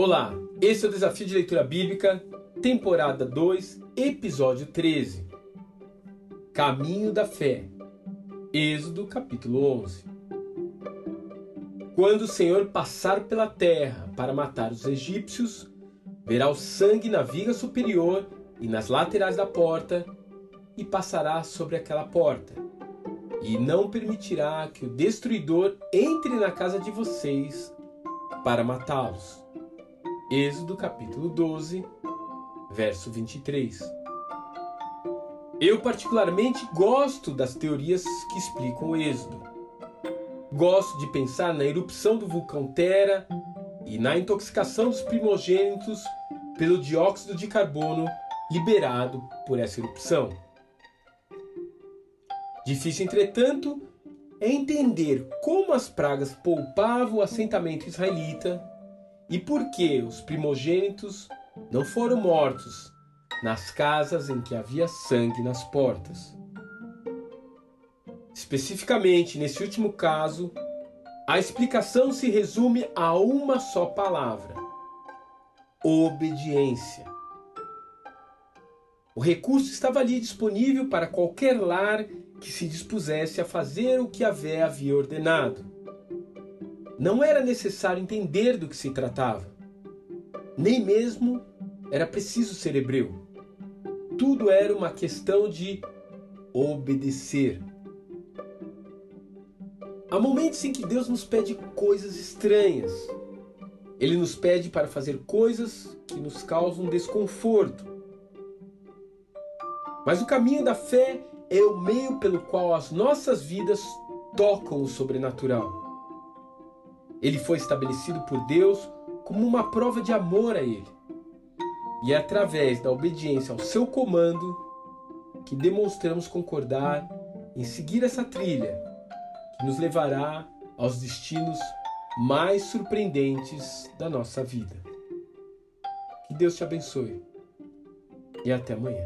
Olá, esse é o Desafio de Leitura Bíblica, temporada 2, episódio 13. Caminho da Fé. Êxodo capítulo 11. Quando o Senhor passar pela terra para matar os egípcios, verá o sangue na viga superior e nas laterais da porta, e passará sobre aquela porta, e não permitirá que o destruidor entre na casa de vocês para matá-los. Êxodo capítulo 12, verso 23. Eu particularmente gosto das teorias que explicam o Êxodo. Gosto de pensar na erupção do vulcão Terra e na intoxicação dos primogênitos pelo dióxido de carbono liberado por essa erupção. Difícil, entretanto, é entender como as pragas poupavam o assentamento israelita e por que os primogênitos não foram mortos nas casas em que havia sangue nas portas? Especificamente nesse último caso, a explicação se resume a uma só palavra: obediência. O recurso estava ali disponível para qualquer lar que se dispusesse a fazer o que a Vé havia ordenado. Não era necessário entender do que se tratava, nem mesmo era preciso ser hebreu. Tudo era uma questão de obedecer. Há momentos em que Deus nos pede coisas estranhas. Ele nos pede para fazer coisas que nos causam desconforto. Mas o caminho da fé é o meio pelo qual as nossas vidas tocam o sobrenatural. Ele foi estabelecido por Deus como uma prova de amor a Ele. E é através da obediência ao seu comando que demonstramos concordar em seguir essa trilha que nos levará aos destinos mais surpreendentes da nossa vida. Que Deus te abençoe e até amanhã.